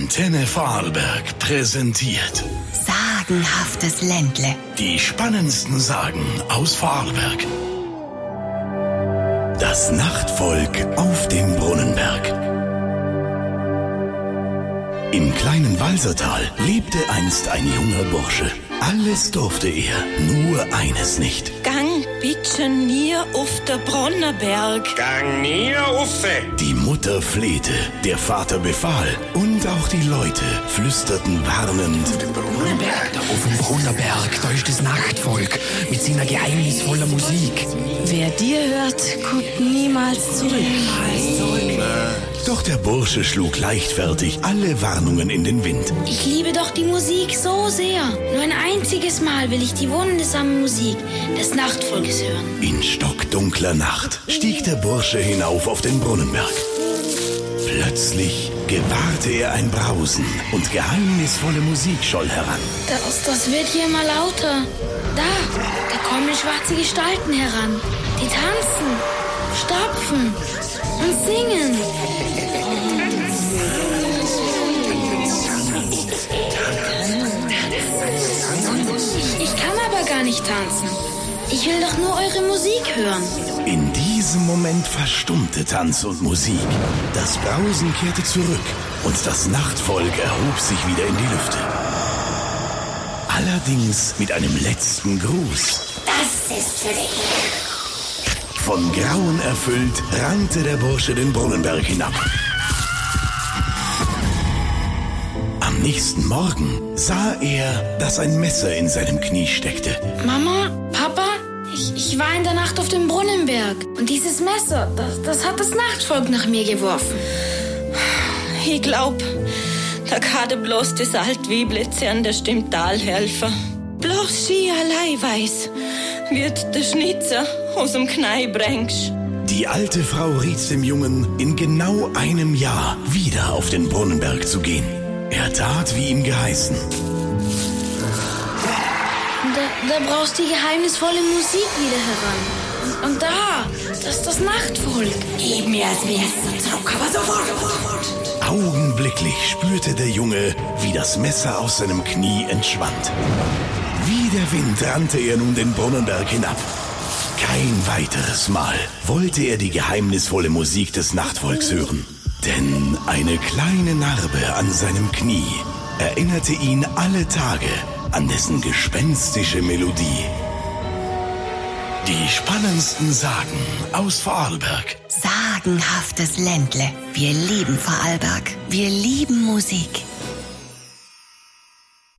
Antenne Vorarlberg präsentiert Sagenhaftes Ländle. die spannendsten Sagen aus Vorarlberg. Das Nachtvolk auf dem Brunnenberg. Im kleinen Walsertal lebte einst ein junger Bursche. Alles durfte er, nur eines nicht. Gang bitte nie auf der Bronnerberg. Gang nie uffe. Die Mutter flehte, der Vater befahl und auch die Leute flüsterten warnend. Brunnenberg, da auf dem Brunnerberg, da ist das Nachtvolk mit seiner geheimnisvollen Musik. Wer dir hört, guckt niemals zurück. Doch der Bursche schlug leichtfertig alle Warnungen in den Wind. Ich liebe doch die Musik so sehr. Nur ein einziges Mal will ich die wundersame Musik des Nachtvolkes hören. In stockdunkler Nacht stieg der Bursche hinauf auf den Brunnenberg. Plötzlich gewahrte er ein Brausen und geheimnisvolle Musik scholl heran. Das, das wird hier immer lauter. Da, da kommen schwarze Gestalten heran. Die tanzen, stapfen und singen. Ich, kann aber gar nicht tanzen. Ich will doch nur eure Musik hören. In diesem Moment verstummte Tanz und Musik. Das Brausen kehrte zurück und das Nachtvolk erhob sich wieder in die Lüfte. Allerdings mit einem letzten Gruß. Das ist für dich. Von Grauen erfüllt rannte der Bursche den Brunnenberg hinab. Am nächsten Morgen sah er, dass ein Messer in seinem Knie steckte. Mama, Papa, ich, ich war in der Nacht auf dem Brunnenberg. Und dieses Messer, das, das hat das Nachtvolk nach mir geworfen. Ich glaub, da kann bloß das Altwieblitze an der Stimmtal helfen. Bloß sie allein weiß, wird der Schnitzer aus dem Knei bringst. Die alte Frau riet dem Jungen, in genau einem Jahr wieder auf den Brunnenberg zu gehen. Er tat, wie ihm geheißen. Da, da brauchst du die geheimnisvolle Musik wieder heran. Und, und da, das ist das Nachtvolk. Gib mir das Messer zurück, aber sofort. Augenblicklich spürte der Junge, wie das Messer aus seinem Knie entschwand. Wie der Wind rannte er nun den Brunnenberg hinab. Kein weiteres Mal wollte er die geheimnisvolle Musik des Nachtvolks hören. Denn eine kleine Narbe an seinem Knie erinnerte ihn alle Tage an dessen gespenstische Melodie. Die spannendsten Sagen aus Vorarlberg. Sagenhaftes Ländle. Wir lieben Vorarlberg. Wir lieben Musik.